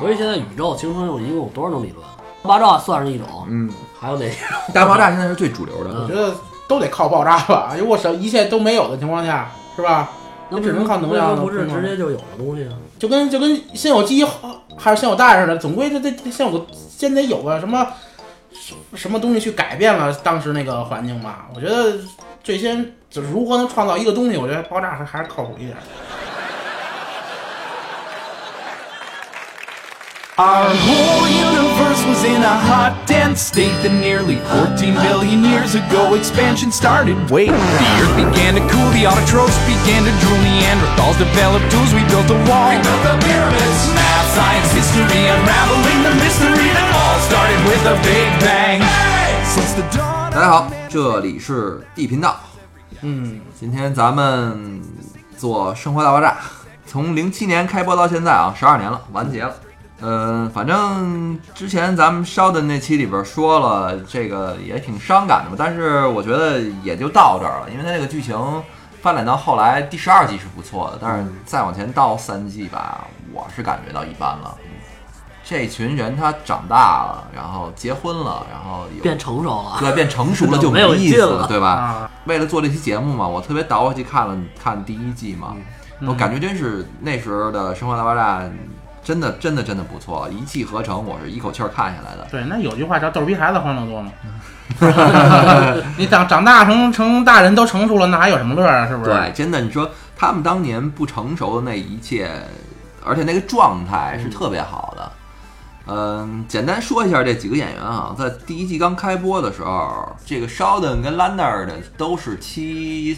所以现在宇宙形成有一共有多少种理论？大爆炸算是一种，嗯，还有哪些？大爆炸现在是最主流的。嗯我觉得都得靠爆炸吧。如果什一切都没有的情况下，是吧？那只能靠能量不是直接就有的东西啊？就跟就跟先有鸡还是先有蛋似的，总归这这这先有个先得有个什么什么东西去改变了当时那个环境吧。我觉得最先就是如何能创造一个东西，我觉得爆炸还还是靠谱一点。Our whole universe was in a hot, dense state that nearly 14 billion years ago expansion started. Wait, the earth began to cool, the autotrophs began to drool, Neanderthals developed tools, we built a wall. We built the pyramids. Math, science, history, unraveling the mystery that all started with a big bang. Since the dawn 大家好，这里是 D 频道。嗯，今天咱们做《生活大爆炸》，从零七年开播到现在啊，十二年了，完结了。 嗯、反正之前咱们烧的那期里边说了，这个也挺伤感的嘛。但是我觉得也就到这儿了，因为它这个剧情发展到后来第十二季是不错的，但是再往前到三季吧，我是感觉到一般了。这群人他长大了，然后结婚了，然后有变成熟了，对变成熟了 就没有意思了对吧？啊，为了做这期节目嘛，我特别倒回去看了看第一季嘛，我感觉真是那时候的《生活大爆炸》真的真的真的不错，一气呵成，我是一口气儿看下来的。对，那有句话叫“逗逼孩子欢乐多”嘛。你长长大成成大人都成熟了，那还有什么乐啊？是不是？对，真的，你说他们当年不成熟的那一切，而且那个状态是特别好的。嗯，简单说一下这几个演员啊，在第一季刚开播的时候，这个 Sheldon 跟 Leonard 都是七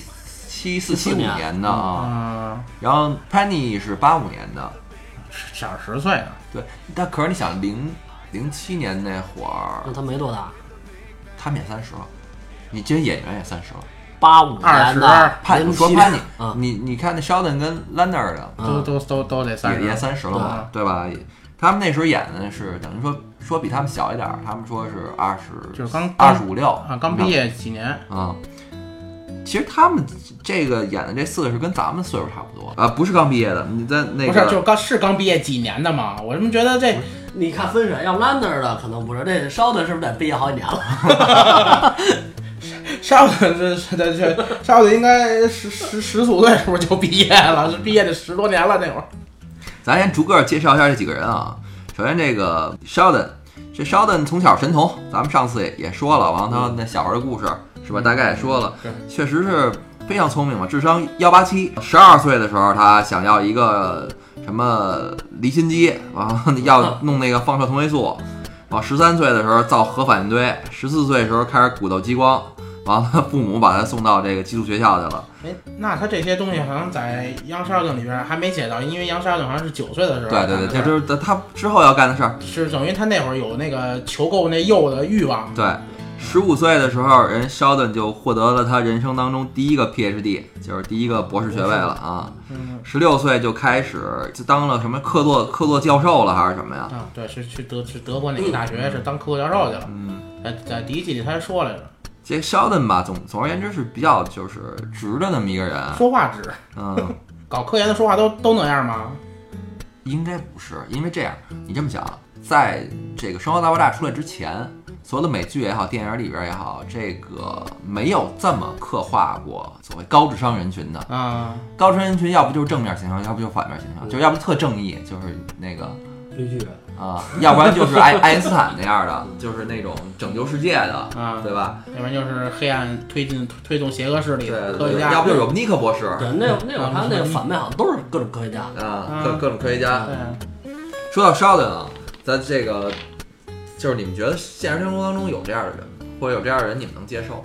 七四七五年年的啊，嗯，然后 Penny 是八五年的，小十岁呢。对，但可是你想零零七年那会儿那，他没多大，他们也三十了，你这演员也三十了。八五年的20，潘零七说潘你啊，你你看那 Sheldon 跟 Leonard 的都都都都得三十，也也三十了嘛，对吧？他们那时候演的是等于说说比他们小一点儿，他们说是二十就是刚二十五六啊，刚毕业几年，啊。其实他们这个演的这四个是跟咱们岁数差不多啊，不是刚毕业的。你在那不是就是刚是刚毕业几年的嘛？我怎么觉得这你看分水，要 Lander 的可能不是，这烧的是不是得毕业好几年了？烧的这这这烧的应该十十十四五岁是不是就毕业了？是毕业得十多年了那会儿。咱先逐个介绍一下这几个人啊。首先这个 Sheldon，这 Sheldon 从小神童，咱们上次也也说了，完了他那小时候的故事是吧？大概也说了，对确实是非常聪明嘛，智商幺八七。十二岁的时候，他想要一个什么离心机，然后要弄那个放射同位素。往十三岁的时候造核反应堆，十四岁的时候开始鼓捣激光，完了父母把他送到这个寄宿学校去了。哎，那他这些东西好像在《杨少定》里边还没写到，因为杨少定好像是九岁的时候。对对对，这就是他之后要干的事儿。是等于他那会儿有那个求购那铀的欲望。对，十五岁的时候，人 Sheldon 就获得了他人生当中第一个 PhD，就是第一个博士学位了啊。嗯十六岁就开始就当了什么客座客座教授了，还是什么呀？啊，对，是去德是德国哪个大学是当客座教授去了。嗯，在在第一季里他还说来着，这个 Sheldon 吧，总总而言之是比较就是直的那么一个人。说话直，嗯，搞科研的说话都都那样吗？应该不是，因为这样，你这么想，在这个《生活大爆炸》出来之前，所有的美剧也好，电影里边也好，这个没有这么刻画过所谓高智商人群的。啊，高智商人群要不就是正面形象，要不就反面形象，就要不特正义，就是那个绿巨人，啊，要不然就是爱 爱因斯坦那样的，就是那种拯救世界的，啊对吧？要不然就是黑暗推进推动邪恶势力的对对对，科学家。要不就是有尼克博士对，那那会儿他那个反面好像都是各种科学家。啊，各各种科学家。对，说到 Sheldon 啊，咱这个就是你们觉得现实生活当中有这样的人吗？或者有这样的人你们能接受？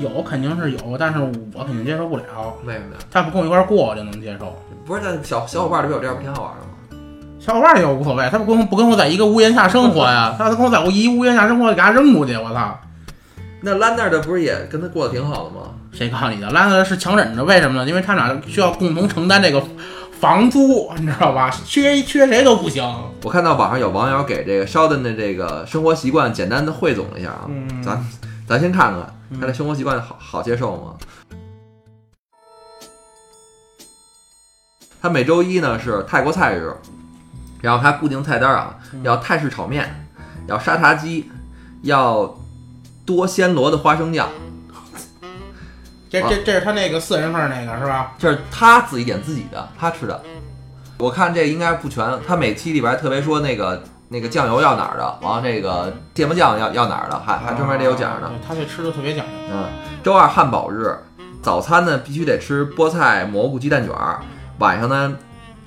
有肯定是有，但是我肯定接受不了。为什么呀？他不跟我一块儿过，我就能接受。不是，在小小伙伴里边有这样不挺好玩的吗？小伙伴也无所谓，他不跟不跟我在一个屋檐下生活呀？他跟我在我一屋檐下生活，给他扔出去，我操！那兰那儿的不是也跟他过得挺好的吗？谁告诉你的？兰德是强忍着，为什么呢？因为他俩需要共同承担这个房租，你知道吧？缺缺谁都不行。我看到网上有网友给这个 Sheldon 的这个生活习惯简单的汇总了一下啊，嗯咱咱先看看他的生活习惯好好接受吗？他每周一呢是泰国菜日，然后他固定菜单啊，要泰式炒面，要沙茶鸡，要多鲜螺的花生酱，这这这是他那个四人份那个是吧？这是他自己点自己的，他吃的。我看这应该不全，他每期里边还特别说那个那个酱油要哪儿的，完了这个芥末酱要要哪儿的，还还专门得有讲呢。对他这吃的特别讲究。嗯，周二汉堡日，早餐呢必须得吃菠菜蘑菇鸡蛋卷儿，晚上呢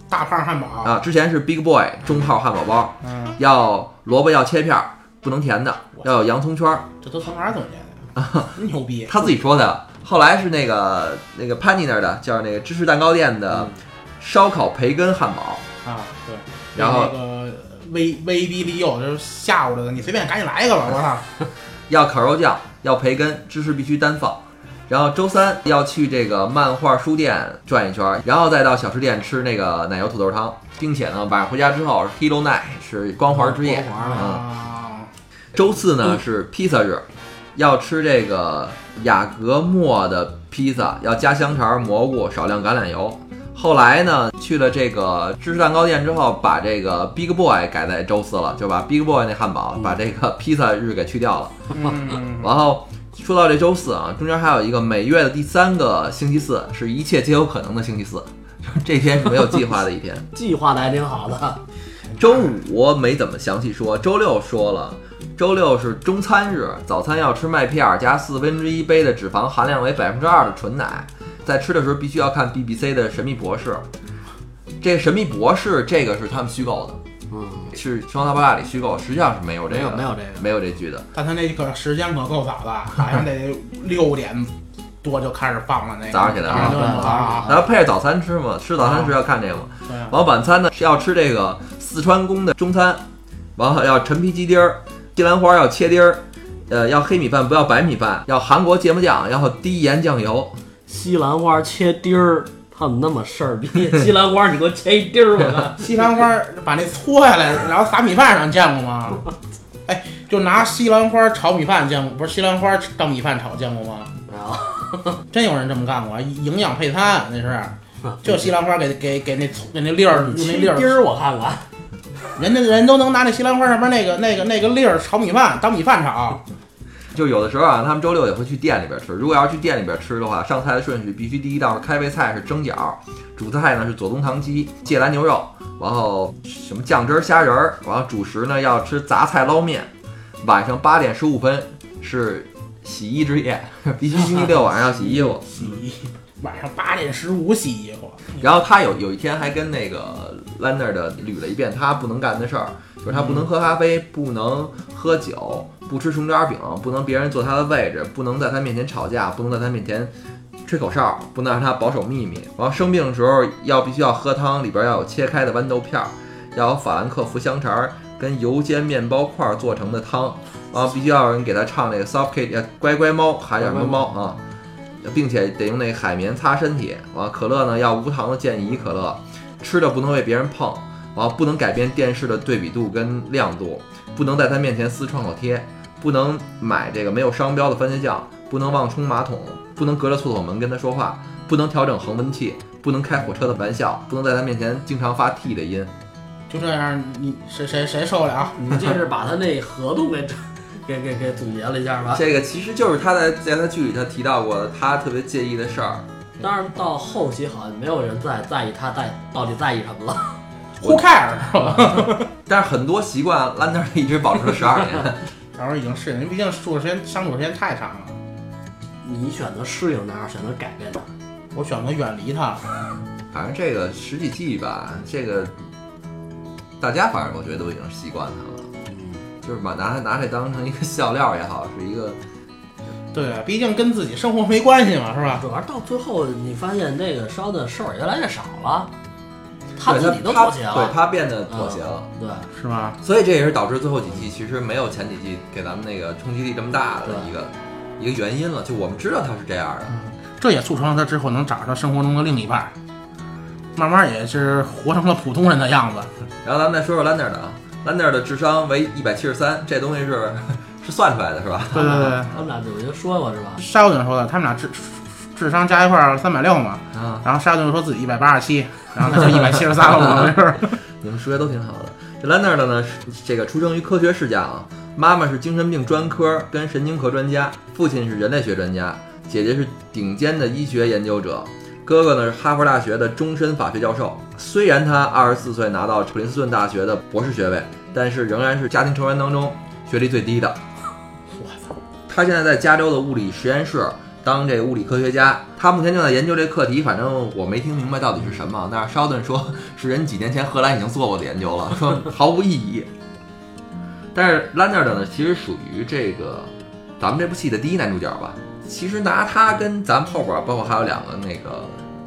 大胖汉堡，啊之前是 Big Boy 中号汉堡包，嗯，要萝卜要切片儿，不能甜的，要有洋葱圈儿。这都从哪儿总结的呀？牛逼！他自己说的。后来是那个那个潘妮那儿的，叫那个芝士蛋糕店的烧烤培根汉堡，啊，对。然后那个威威逼利诱，就是吓唬着他，你随便赶紧来一个吧，我操！要烤肉酱，要培根，芝士必须单放。然后周三要去这个漫画书店转一圈，然后再到小吃店吃那个奶油土豆汤，并且呢，晚上回家之后是 Hero Night 是光环之夜。光环嗯，啊，周四呢是披萨日，要吃这个雅格莫的披萨，要加香肠、蘑菇，少量橄榄油。后来呢，去了这个芝士蛋糕店之后，把这个 Big Boy 改在周四了，就把 Big Boy 那汉堡，把这个披萨日给去掉了。嗯，然后说到这周四啊，中间还有一个每月的第三个星期四，是一切皆有可能的星期四，这天是没有计划的一天。计划的还挺好的。周五没怎么详细说，周六说了。周六是中餐日，早餐要吃麦片儿加四分之一杯的脂肪含量为百分之二的纯奶。在吃的时候必须要看 BBC 的《神秘博士》。这个《神秘博士》这个是他们虚构的，嗯，是《生活大爆炸》里虚构，实际上是没有这没个有没有这个。没有这剧的。但他那个时间可够早的，好像得六点多就开始放了那个。早上起来啊。然后配着早餐吃嘛，吃早餐时要看这个嘛。对啊，完晚餐呢是要吃这个四川宫的中餐，完后要陈皮鸡丁儿，西兰花要切丁儿，呃，要黑米饭不要白米饭，要韩国芥末酱，然后低盐酱油。西兰花切丁儿，他怎么那么事儿逼。西兰花你给我切一丁儿，我看。西兰花把那搓下来，然后撒米饭上，你见过吗？哎，就拿西兰花炒米饭见过，不是西兰花当米饭炒见过吗？没有真有人这么干过，营养配餐那是，就西兰花给给给那给那粒儿用那粒儿，切丁儿，我看看。人家人都能拿那西兰花上面那个那个那个粒儿炒米饭当米饭炒。就有的时候啊，他们周六也会去店里边吃。如果要是去店里边吃的话，上菜的顺序必须第一道是开胃菜是蒸饺，主菜呢是左宗棠鸡、芥蓝牛肉，然后什么酱汁儿虾仁儿，然后主食呢要吃杂菜捞面。晚上八点十五分是洗衣之夜，必须星期六晚上要洗衣服。洗衣，晚上八点十五洗衣服。然后他有有一天还跟那个的捋了一遍他不能干的事儿，就是他不能喝咖啡，不能喝酒，不吃熊掌饼，不能别人坐他的位置，不能在他面前吵架，不能在他面前吹口哨，不能让他保守秘密。然后生病的时候要必须要喝汤，里边要有切开的豌豆片儿，要有法兰克福香肠儿跟油煎面包块儿做成的汤，然后必须要有人给他唱那个 Soft Kid 呃乖乖猫，还叫什么猫啊？并且得用那海绵擦身体。完了，可乐呢要无糖的健怡可乐，吃的不能被别人碰，然后不能改变电视的对比度跟亮度，不能在他面前撕创口贴，不能买这个没有商标的番茄酱，不能忘冲马桶，不能隔着厕所门跟他说话，不能调整恒温器，不能开火车的玩笑，不能在他面前经常发 T 的音。就这样，你谁谁谁受得了？你这是把他那合同给给给给总结了一下吧？这个其实就是他在在他剧里他提到过的，他特别介意的事儿。当然到后期好像没有人在在意他在到底在意什么了。Who care 是吧？但是很多习惯，兰德一直保持了十二年。小时候已经适应，因为毕竟住的时间相处时间太长了。你选择适应哪儿，选择改变哪儿。我选择远离他。反正这个实际记忆吧，这个大家反正我觉得都已经习惯他了，嗯，就是把拿拿这当成一个笑料也好，是一个对，毕竟跟自己生活没关系嘛，是吧？主要到最后你发现这个烧的事儿越来越少了。他自己都他妥协了，对他变得妥协了。对，是吗？所以这也是导致最后几季其实没有前几季给咱们那个冲击力这么大的一个一个原因了。就我们知道他是这样的，这也促成了他之后能找到生活中的另一半，慢慢也是活成了普通人的样子。然后咱们再说说兰德尔的啊，兰德尔的智商为一百七十三，这东西是是算出来的是吧？对对对，他们俩就已经说过是吧？沙丘顿说的，他们俩智智商加一块儿三百六嘛，啊，然后沙丘顿说自己一百八十七，然后他就一百七十三了嘛，没事。你们数学都挺好的。这兰德尔的呢，是这个出生于科学世家啊，妈妈是精神病专科跟神经科专家，父亲是人类学专家，姐姐是顶尖的医学研究者，哥哥呢是哈佛大学的终身法学教授。虽然他二十四岁拿到普林斯顿大学的博士学位，但是仍然是家庭成员当中学历最低的。他现在在加州的物理实验室当这个物理科学家，他目前正在研究这课题，反正我没听明白到底是什么。但是肖顿说是人几年前荷兰已经做过的研究了，说毫无意义。但是兰纳尔呢，其实属于这个咱们这部戏的第一男主角吧。其实拿他跟咱们后边，包括还有两个那个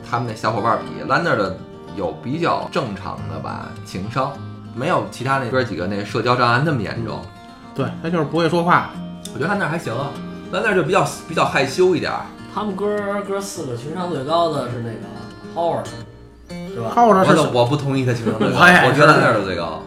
他们那小伙伴儿比，兰纳尔的有比较正常的吧情商，没有其他那哥几个那社交障碍那么严重。对他就是不会说话，我觉得兰纳尔还行啊，兰纳尔就比较比较害羞一点儿。他们哥哥四个情商最高的是那个 Howard，是吧靠着是我的我不同意他情商最高，我也我觉得兰纳尔的最高。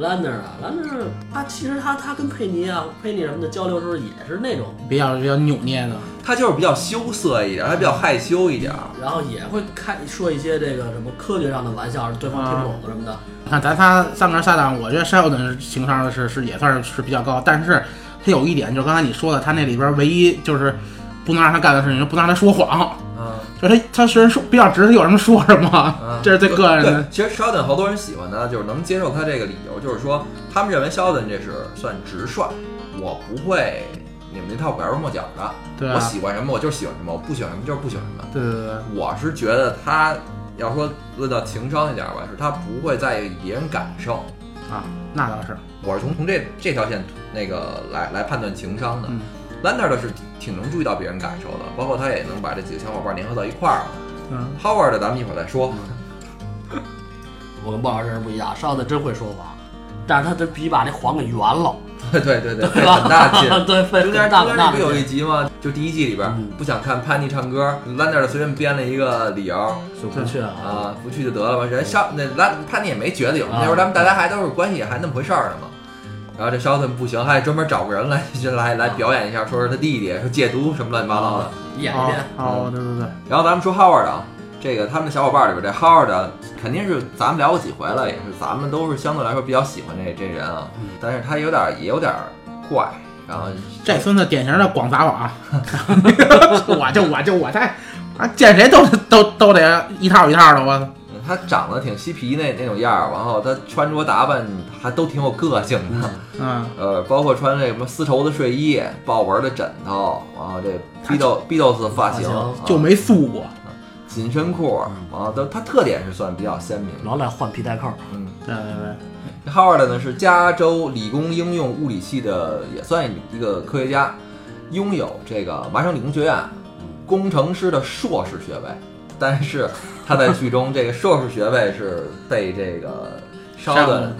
？Lander 啊，Lander，他其实他他跟佩妮啊、佩妮什么的交流的时候也是那种，比较比较扭捏的。他就是比较羞涩一点，他比较害羞一点。然后也会开说一些这个什么科学上的玩笑，对方听不懂什么的。你看咱仨三个搭档，我觉得沙丘顿情商是是也算是是比较高，但是他有一点就是刚才你说的，他那里边唯一就是不能让他干的事情，就不能让他说谎。嗯就是他他虽然说比较直，他有什么说什么，嗯，这是最个人的对。其实肖顿好多人喜欢他，就是能接受他这个理由，就是说他们认为肖顿这是算直率，我不会你们那套拐弯抹角的。对啊我，喜欢什么我就喜欢什么，我不喜欢什么就是不喜欢什么。对对对对，我是觉得他要说论到情商一点吧，是他不会在意别人感受。啊，那倒是。我是从从这这条线那个来来判断情商的。嗯兰纳尔的是挺能注意到别人感受的，包括他也能把这几个小伙伴联合到一块儿了。嗯，Howard 的咱们一会儿再说。我跟鲍老师不一样，上次真会说谎，但是他这必须把这谎给圆了，对对 对，费对吧？很大劲。对，费中间中间不有一。集吗？就第一季里边、嗯不想看潘妮唱歌，，Lander 随便编了一个理由就不去啊，啊，不去就得了吧。人上那兰潘妮也没觉得有那时候咱们大家还都是关系还那么回事儿呢嘛。然后这肖顿不行，还专门找个人来 来来表演一下，说是他弟弟，说戒毒什么乱七八糟的。哦演一遍。哦，对对对，然后咱们说 Howard 啊，这个他们的小伙伴里边，这 Howard 啊肯定是咱们聊过几回了，也是咱们都是相对来说比较喜欢这这人啊，但是他有点也有点怪，然后这孙子典型的广撒网，我就我就我在啊，见谁都都都得一套一套的，我操！他长得挺嬉皮那那种样儿，然后他穿着打扮还都挺有个性的，嗯，呃，包括穿这什么丝绸的睡衣、豹纹的枕头，然后这 Beatles Beatles 的发型，发型啊。就没素过。紧身裤，然后都他特点是算比较鲜明。老来换皮带扣，嗯。对对对，，Howard 呢是加州理工应用物理系的，也算一个科学家，拥有这个麻省理工学院工程师的硕士学位，但是他在剧中这个硕士学位是被这个烧的，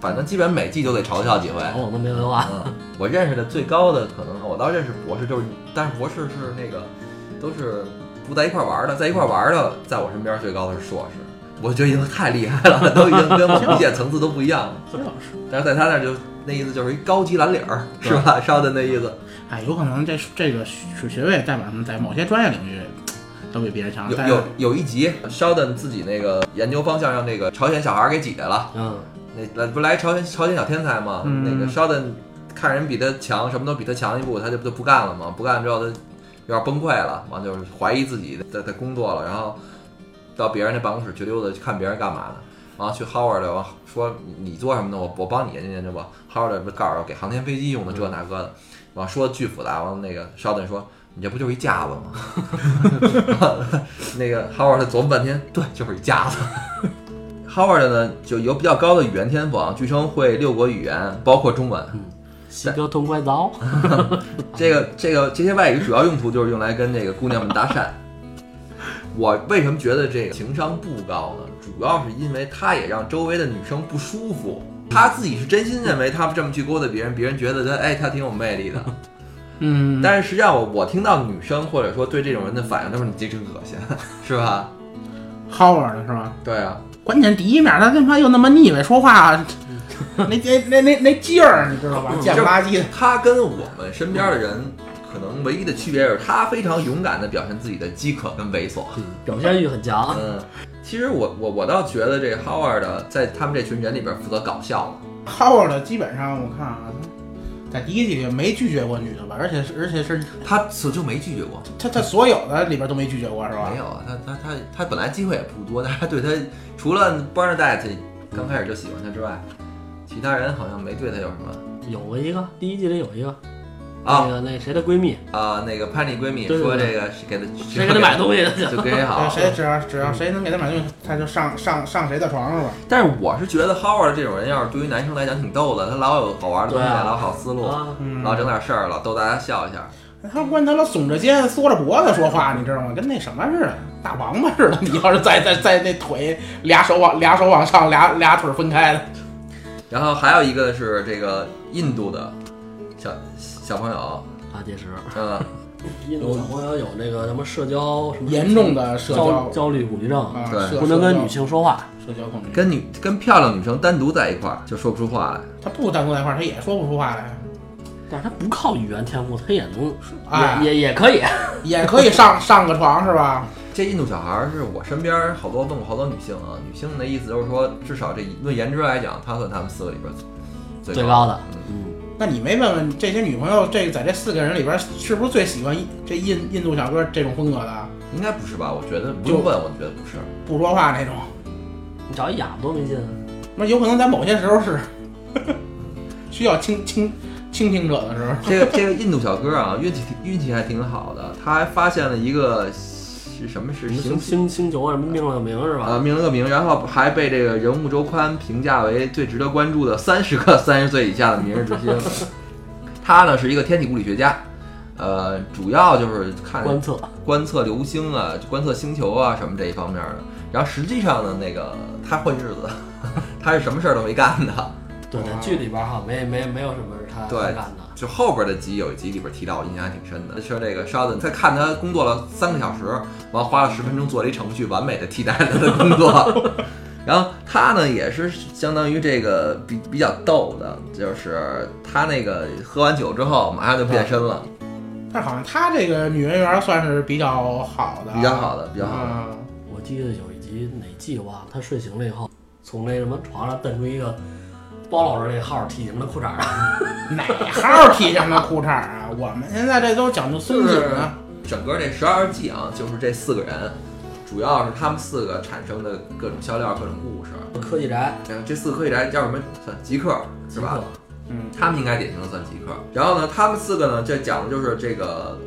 反正基本每季都得嘲笑几回。我都没文化。嗯，我认识的最高的可能，我倒认识博士，就是但是博士是那个都是不在一块玩的，在一块玩的，在我身边最高的是硕士，我觉得已经太厉害了，都已经跟我理解层次都不一样了。就是。但是在他那儿就那意思就是一高级蓝领儿，是吧？烧的那意思。哎，有可能这这个学学位代表什么，在某些专业领域都比别人强。有有有一集，烧的自己那个研究方向让那个朝鲜小孩儿给挤来了，嗯，那来不来朝鲜朝鲜小天才吗？嗯那个烧的看人比他强，什么都比他强一步，他就就不干了嘛。不干之后他有点崩溃了，完就是怀疑自己在在工作了，然后到别人那办公室去溜达，去看别人干嘛呢？然后去 Howard 完说你你做什么呢？我我帮你研究研究吧。Howard 不告诉我给航天飞机用的这那个的，完了说的巨复杂。完了那个烧顿说你这不就是一架子吗？那个 Howard 琢磨半天，对，就是一架子。Howard 呢就有比较高的语言天赋啊，据称会六国语言，包括中文。嗯西哥痛快刀，这个这个这些外语主要用途就是用来跟这个姑娘们搭讪。我为什么觉得这个情商不高呢？主要是因为他也让周围的女生不舒服。他自己是真心认为他这么去勾搭别人，别人觉得他哎他挺有魅力的。嗯，但是实际上我我听到女生或者说对这种人的反应都是你这真恶心，是吧？Howard 的是吧？对啊，关键第一面他他妈又那么腻歪，说话 那那那那那劲儿，你知道吧？嗯贱不拉几的。他跟我们身边的人可能唯一的区别是他非常勇敢地表现自己的饥渴跟猥琐。嗯表现欲很强。嗯，其实我我我倒觉得这个 Howard 在他们这群人里边负责搞笑了。Howard 基本上我看啊，他在第一季里没拒绝过女的吧？而且是而且是他此就没拒绝过，他他所有的里边都没拒绝过是吧？没有啊，他他他他本来机会也不多，大家对他除了 Bernadette 刚开始就喜欢他之外，其他人好像没对他有什么有过一个，第一季里有一个，那啊个那谁的闺蜜，啊。那个潘丽闺蜜说这个是给她谁给她买东西的？就跟谁好，谁只要只要谁能给她买东西，她就上上上谁的床上吧？但是我是觉得 Howard 这种人，要是对于男生来讲挺逗的，他老有好玩的东西，老好思路，老整点事儿，老逗大家笑一下。他关键他老耸着肩、缩着脖子说话，你知道吗？跟那什么似的，大王八似的。你要是在在在那腿俩手往俩手往上，俩俩腿分开的，然后还有一个是这个印度的小小朋友，阿结石，嗯，印度小朋友有那个什么社交什么严重的社焦交焦虑恐惧症，啊，对社不能跟女性说话。社交恐惧。跟女跟漂亮女生单独在一块儿就说不出话来。他不单独在一块儿，他也说不出话来，但是他不靠语言天赋，他也能，哎也也也可以。也可以上上个床是吧？这印度小孩儿是我身边儿好多问过好多女性啊，女性的意思就是说，至少这论颜值来讲，他算他们四个里边最最高的嗯，嗯，那你没问问这些女朋友，这个在这四个人里边，是不是最喜欢这印印度小哥这种风格的？应该不是吧？我觉得不用问，我觉得不是。不说话那种，你找一哑巴多没劲啊。那有可能在某些时候是 需要倾倾倾听者的时候。这个这个印度小哥啊，运气运气还挺好的，他还发现了一个是什么是星星星球什么命了个名是吧啊，吧？命了个名，然后还被这个人物周刊评价为最值得关注的三十个三十岁以下的明日之星。他呢是一个天体物理学家，呃，主要就是看观测，观测流星啊、观测星球啊什么这一方面的。然后实际上呢，那个他混日子，他是什么事儿都没干的。对，剧里边哈没没没有什么是他对他干的。就后边的集有一集里边提到，我印象还挺深的，说这个烧的，他看他工作了三个小时，完花了十分钟做了一程序，完美的替代了他的工作。然后他呢也是相当于这个比比较逗的，就是他那个喝完酒之后马上就变身了，但好像他这个女人缘算是比较好的，比较好的，比较好的。啊我记得有一集哪季我忘了，他睡醒了以后，从那什么床上蹬出一个包老师这号体型的裤衩儿，哪号体型的裤衩啊？我们现在这都讲究松紧啊。整个这十二季啊，就是这四个人，主要是他们四个产生的各种笑料、各种故事。科技宅这四个科技宅叫什么？算极客是吧？嗯，他们应该典型的算极客。然后呢，他们四个呢，这讲的就是这个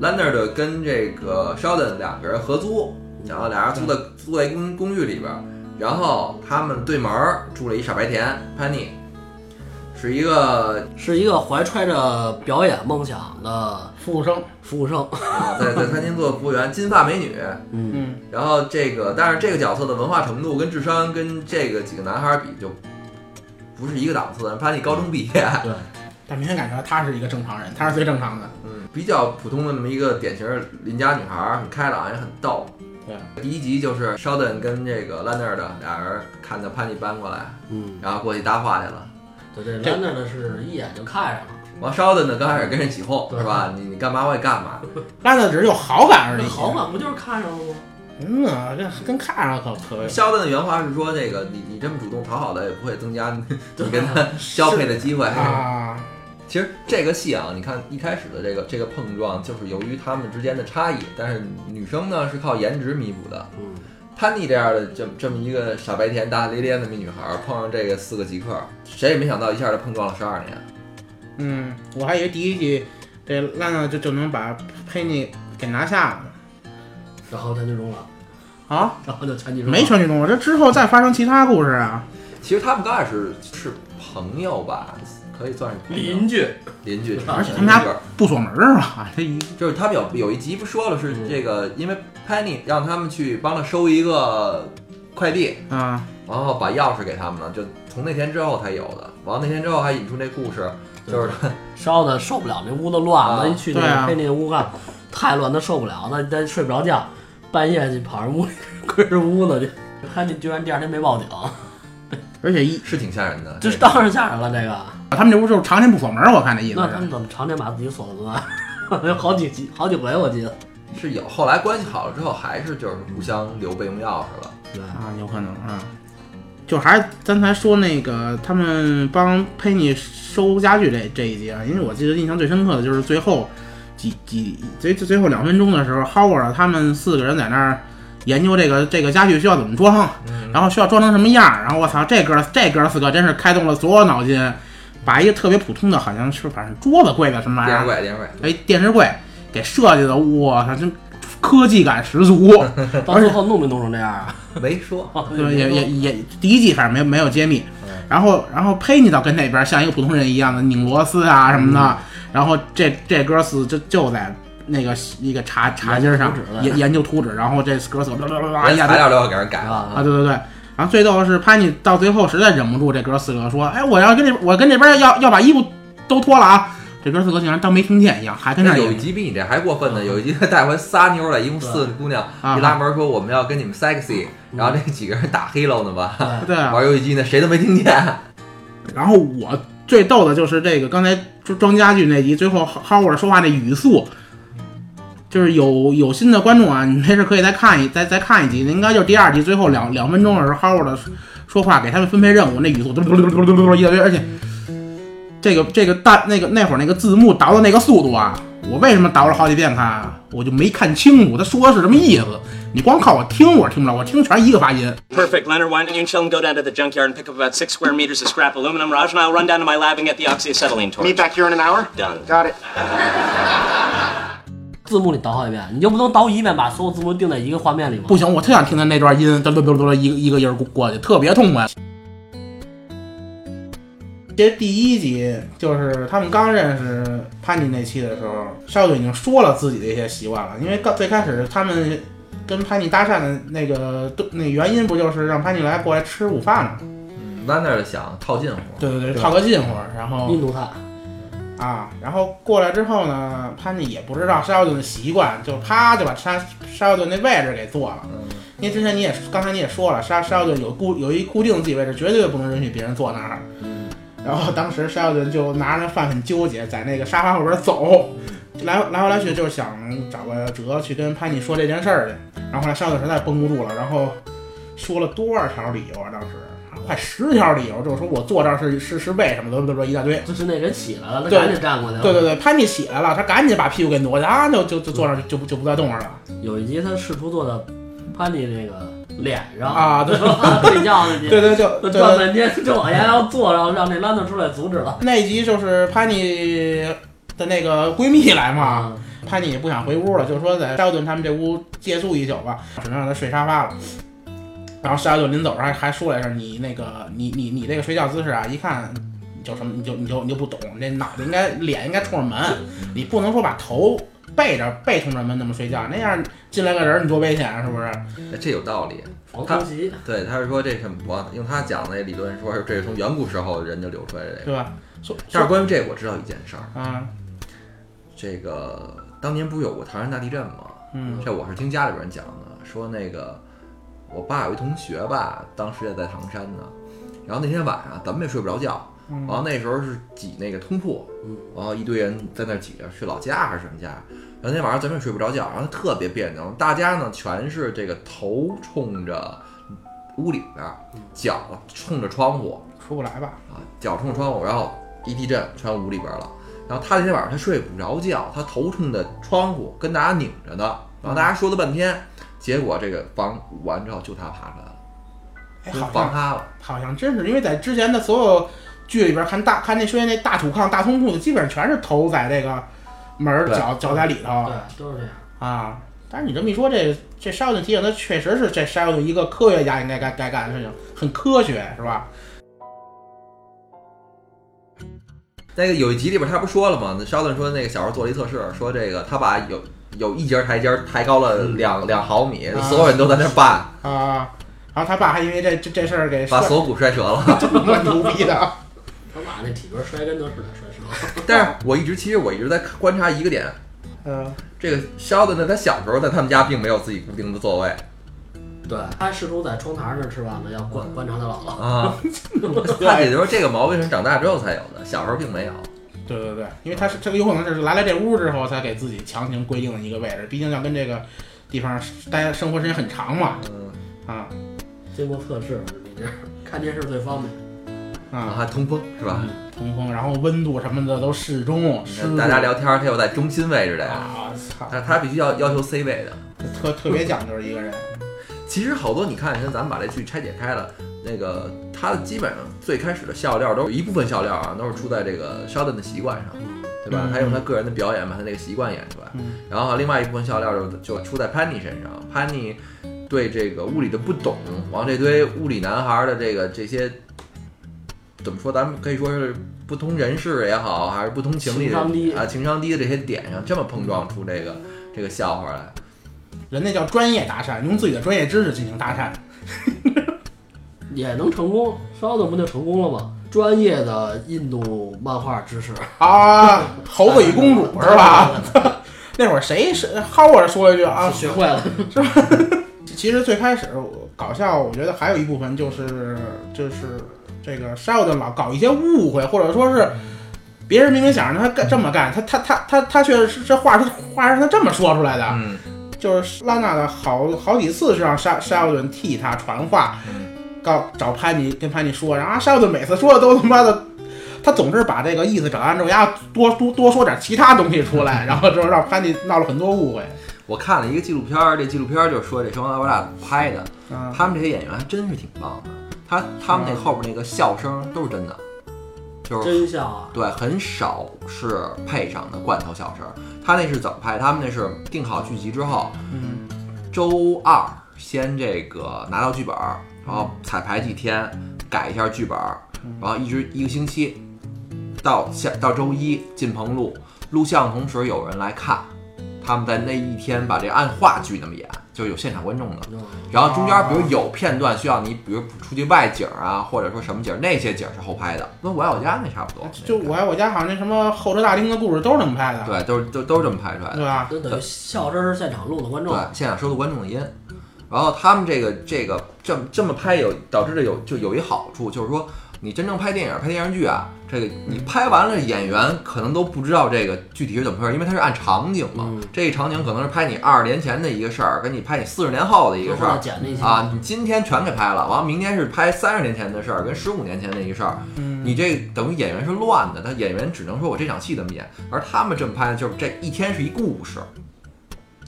Leonard 跟这个 Sheldon 两个人合租，然后俩人租在租在一公公寓里边儿，然后他们对门儿住了一傻白甜 Penny，是一个是一个怀揣着表演梦想的服务生，服务生。啊在在餐厅做服务员，金发美女。嗯，嗯，然后这个，但是这个角色的文化程度跟智商跟这个几个男孩儿比就不是一个档次的。Penny 高中毕业，对，但明显感觉她是一个正常人，她是最正常的。嗯，比较普通的那么一个典型邻家女孩儿，很开朗也很逗。对，第一集就是 Sheldon 跟这个 Leonard 俩人看到潘妮搬过来，嗯，然后过去搭话去了。对，这兰纳呢是一眼就看上了。完 Sheldon 呢刚开始跟人起哄是吧？你你干嘛我也干嘛。拉的只是有好感而已。好感不就是看上了吗？嗯啊，这跟看上可可 Sheldon 的原话是说，这个你你这么主动讨好的，也不会增加你 你跟他交配的机会。啊，其实这个戏啊，你看一开始的这个这个碰撞，就是由于他们之间的差异，但是女生呢是靠颜值弥补的。嗯，潘妮这样的这么这么一个傻白甜、大大咧咧的一女孩，碰上这个四个极客，谁也没想到一下就碰撞了十二年。嗯，我还以为第一季这拉娜就就能把佩妮给拿下了然后全剧终了，啊，然后就全剧终了。没全剧终了，这之后再发生其他故事啊。其实他们刚开始是朋友吧，可以算是邻居，邻居，而且他们家不锁门儿啊，这 一就是他们有有一集不说了是这个，因为 Penny 让他们去帮他收一个快递，嗯，然后把钥匙给他们了，就从那天之后才有的。完了那天之后还引出那故事，就是 烧的受不了，那屋子乱，啊他一去那对啊个黑那屋看，太乱，他受不了，他他睡不着觉，半夜去跑人屋里窥着屋子去，他居然第二天没报警，而且一是挺吓人的。这是当然吓人了，这个。他们这屋就是常年不锁门儿，我看那意思。那他们怎么常年把自己锁了门？有好几集好几回我记得。是有后来关系好了之后，还是就是互相留备用钥匙了。对，啊，有可能啊。就还是刚才说那个，他们帮佩妮收家具这这一集啊，因为我记得印象最深刻的就是最后几几最最最后两分钟的时候，Howard 他们四个人在那儿研究这个这个家具需要怎么装，然后需要装成什么样儿，然后我操，这哥这哥四个真是开动了所有脑筋，把一个特别普通的好像是反正桌子柜子什么玩意儿，电视柜，电视柜，哎，电视柜给设计的，我操，真科技感十足。到最后弄没弄成这样啊？没说。对，也也也第一季反正没没有揭秘，然后然后佩妮倒跟那边像一个普通人一样的拧螺丝啊什么的，然后这这哥四就就在那个一个茶茶几上研究图纸研 研究图纸，然后这哥四个叭叭叭叭一下连材料都要给人改了。啊，啊，对对对。然后最逗的是，潘妮到最后实在忍不住，这哥四个说：“哎，我要跟这我跟这边要要把衣服都脱了啊！”这哥四个竟然当没听见一样，还跟那有一集比你这还过分呢，有一集他带回仨妞来，一共四个姑娘，啊一拉门说我们要跟你们 sexy，然后这几个人打黑喽呢吧，对啊。玩游戏机呢，谁都没听见。然后我最逗的就是这个刚才装装家具那集，最后 Howard 说话那语速，就是有有新的观众啊，你没事可以再看一再再看一集，应该就是第二集最后两两分钟的时候，Howard 说话给他们分配任务，那语速嘟嘟嘟嘟嘟嘟一大堆，而且这个这个大那个那会儿那个字幕倒的那个速度啊，我为什么倒了好几遍看啊？我就没看清楚他说的是什么意思。你光靠我听，我听不了，我听全是一个发音。Perfect, Leonard. Why don't you and Sheldon go down to the junkyard and pick up about six square meters of scrap aluminum, Raj, and I'll run down to my lab and get the oxyacetylene torch. Meet back here in an hour? Done. Got it. 字幕里导好几遍，你就不能导一遍把所有字幕定在一个画面里吗？不行，我特想听他那段音，嘟嘟嘟嘟一个一个音儿过过去，特别痛快。这第一集就是他们刚认识潘妮那期的时候，少队已经说了自己的一些习惯了，因为刚最开始他们跟潘妮搭讪的那个那原因不就是让潘妮来过来吃午饭吗？弯那儿想套近乎，对对对，套个近乎，然后印度菜，啊，然后过来之后呢，潘妮也不知道沙顿的习惯，就啪就把沙沙顿那位置给坐了。因为之前你也刚才你也说了，沙沙顿有固有一固定自己位置，绝对不能允许别人坐那儿。然后当时沙顿就拿着饭很纠结，在那个沙发后边走，来来回来去就是想找个辙去跟潘妮说这件事儿去。然后后来沙顿实在绷不住了，然后说了多少条理由啊？当时快十条理由，就是说我坐这儿是是是为什么，怎么怎么一大堆。就是那人起来了，他赶紧站过去了。对对对，潘妮起来了，他赶紧把屁股给挪下，啊，就就就坐那儿就不就不再动着了。有一集他试图坐到潘妮那个脸上啊 对吧睡觉那集，对对，就就对对，转半天就往下要坐，然后让那兰特出来阻止了。那一集就是潘妮的那个闺蜜来嘛，啊，潘妮也不想回屋了，就说在沙顿他们这屋借宿一宿吧，只能让她睡沙发了。然后沙就临走时还还说了一声：“你那个你你你这个睡觉姿势啊，一看就什么你就你就你就不懂，这脑袋应该脸应该冲着门，你不能说把头背着背冲着门那么睡觉，那样进来个人你多危险啊，是不是？哎这有道理。防偷袭，对，他是说这什么？我用他讲的那理论说是这是从远古时候人就流出来的这个。对吧？说但是关于这个我知道一件事儿，啊，这个当年不是有过唐山大地震吗？嗯这我是听家里边人讲的，说那个我爸有一同学吧，当时也在唐山呢，然后那天晚上咱们也睡不着觉，嗯然后那时候是挤那个通铺，然后一堆人在那挤着，去老家还是什么家？然后那天晚上咱们也睡不着觉，然后特别别扭，大家呢全是这个头冲着屋里边儿，脚冲着窗户出不来吧？啊，脚冲着窗户，然后一地震全屋里边了。然后他那天晚上他睡不着觉，他头冲着窗户跟大家拧着呢，然后大家说了半天，结果这个房捂完之后就他爬出来了，哎，就好像防塌了。好像真是，因为在之前的所有剧里边看大看那出现那大土炕、大通铺的，基本上全是头在这个门儿对脚脚在里头对，都是这样。啊。但是你这么一说，这这沙顿提醒他确实是这沙顿一个科学家应该该该干的事情，很科学是吧？那个有一集里边他不说了吗？那肖顿说那个小时候做了一测试，说这个他把有有一节台阶儿抬高了两两毫米，啊所有人都在那办，啊，然后他爸还因为这这这事儿给把锁骨摔折了。这么牛逼的，他爸那体格摔跟头似的摔折。但是我一直其实我一直在观察一个点，嗯这个肖子呢，他小时候在他们家并没有自己固定的座位对，他试图在窗台上吃饭呢，要观观察他姥姥。啊，他也就是说这个毛病是长大之后才有的，小时候并没有。对对对，因为他是这个有可能是来了这屋之后才给自己强行规定的一个位置，毕竟要跟这个地方待生活时间很长嘛，嗯，啊。经过测试，你这看电视最方便。啊，还通风是吧？通风，然后温度什么的都适中，大家聊天，他又在中心位置的呀，啊，操，他他必须要要求 C 位的。特特别讲究一个人，其实好多你看，像咱们把这剧拆解开了，那个他的基本上最开始的笑料都是一部分笑料啊，都是出在这个 Sheldon 的习惯上，对吧？嗯。他用他个人的表演把他那个习惯演出来，嗯。然后另外一部分笑料就就出在 Penny 身上，Penny 对这个物理的不懂，往这堆物理男孩的这个这些怎么说，咱们可以说是不通人事也好，还是不通情理啊情商低的这些点上，这么碰撞出这个。这个笑话来。人家叫专业搭讪，用自己的专业知识进行搭讪，也能成功，稍等不就成功了吗？专业的印度漫画知识，啊，猴子与公主是吧？那会儿谁是 Howard 说了一句啊，学会了是吧。其实最开始搞笑，我觉得还有一部分就是就是这个 Sheldon 老搞一些误会，或者说是别人明明想让他干这么干，他他他他他却是这话是话是他这么说出来的，嗯，就是拉娜的好好几次是让 Shel- Sheldon 替他传话，告找潘妮跟潘妮说，然后 Sheldon 每次说的都他妈的。他总是把这个意思表达完之后，丫多多多说点其他东西出来，然后之后让潘妮闹了很多误会。我看了一个纪录片儿，这纪录片儿就说这《生活大爆炸》拍的，啊，他们这些演员还真是挺棒的。他他们那后边那个笑声都是真的，就是真笑啊！对，很少是配上的罐头笑声。他那是怎么拍？他们那是定好剧集之后，嗯周二先这个拿到剧本儿，然后彩排几天，改一下剧本儿，然后一直一个星期，到下到周一进棚录，录像同时有人来看，他们在那一天把这按话剧那么演，就有现场观众的。嗯然后中间比如有片段需要你，比如出去外景啊，或者说什么景儿，那些景儿是后拍的，跟《我爱我家》那差不多。就我爱我家好像那什么候车大厅的故事都是这么拍的，对，都是都都是这么拍出来的对。吧？就等于笑声是现场录的观众对，，现场收的观众的音。然后他们这个这个这么这么拍有导致的有就有一好处，就是说你真正拍电影拍电视剧啊，这个你拍完了，演员可能都不知道这个具体是怎么回事，因为它是按场景嘛。嗯这一场景可能是拍你二十年前的一个事儿，跟你拍你四十年后的一个事儿。剪那些啊，你今天全给拍了，完了明天是拍三十年前的事儿，跟十五年前的一个事儿，嗯你这等于演员是乱的，他演员只能说我这场戏怎么演，而他们这么拍，就是这一天是一故事，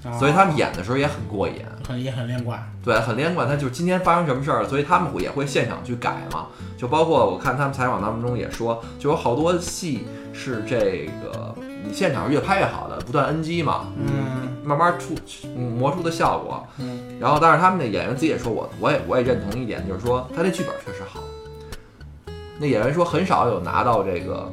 啊所以他们演的时候也很过瘾。很也很连贯。对，很连贯。他就是今天发生什么事儿了，所以他们也会现场去改嘛。就包括我看他们采访当中也说，就有好多戏是这个你现场越拍越好的，不断 NG 嘛，嗯慢慢出嗯磨出的效果。嗯然后，但是他们的演员自己也说我，我也我也认同一点，就是说他这剧本确实好。那演员说很少有拿到这个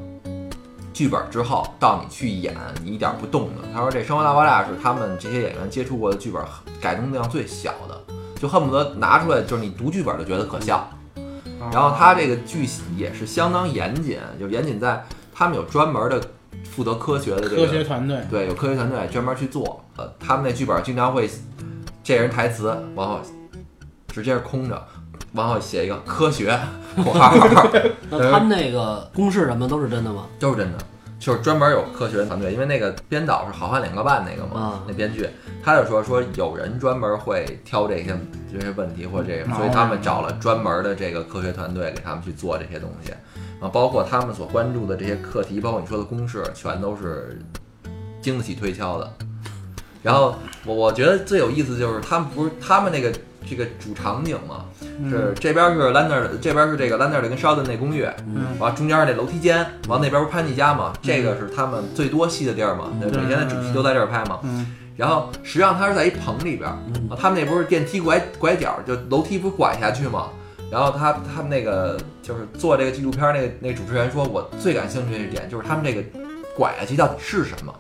剧本之后到你去演，你一点不动的。他说这《生活大爆炸》是他们这些演员接触过的剧本改动量最小的，就恨不得拿出来就是你读剧本就觉得可笑。啊然后他这个剧也是相当严谨，就严谨在他们有专门的负责科学的这个科学团队，对，有科学团队专门去做。呃，他们那剧本经常会这人台词，往后直接是空着，往后写一个科学括号，那他们那个公式什么都是真的吗？都是真的。就是专门有科学团队，因为那个编导是《好汉两个半》那个嘛，啊那编剧他就说说有人专门会挑这些这些问题或者这个，哦所以他们找了专门的这个科学团队给他们去做这些东西，啊，包括他们所关注的这些课题，包括你说的公式，全都是经得起推敲的。然后我我觉得最有意思就是他们不是他们那个这个主场景嘛，是这边是 Lander，，这边是这个兰德尔跟烧的那公寓，嗯完中间那楼梯间，完那边不是潘妮家嘛，这个是他们最多戏的地儿嘛，对，每天的主题都在这儿拍嘛。嗯然后实际上他是在一棚里边他们那不是电梯拐拐角，就楼梯不是拐下去嘛？然后他他们那个就是做这个纪录片儿那个那个主持人说，我最感兴趣的一点就是他们这个拐下去到底是什么。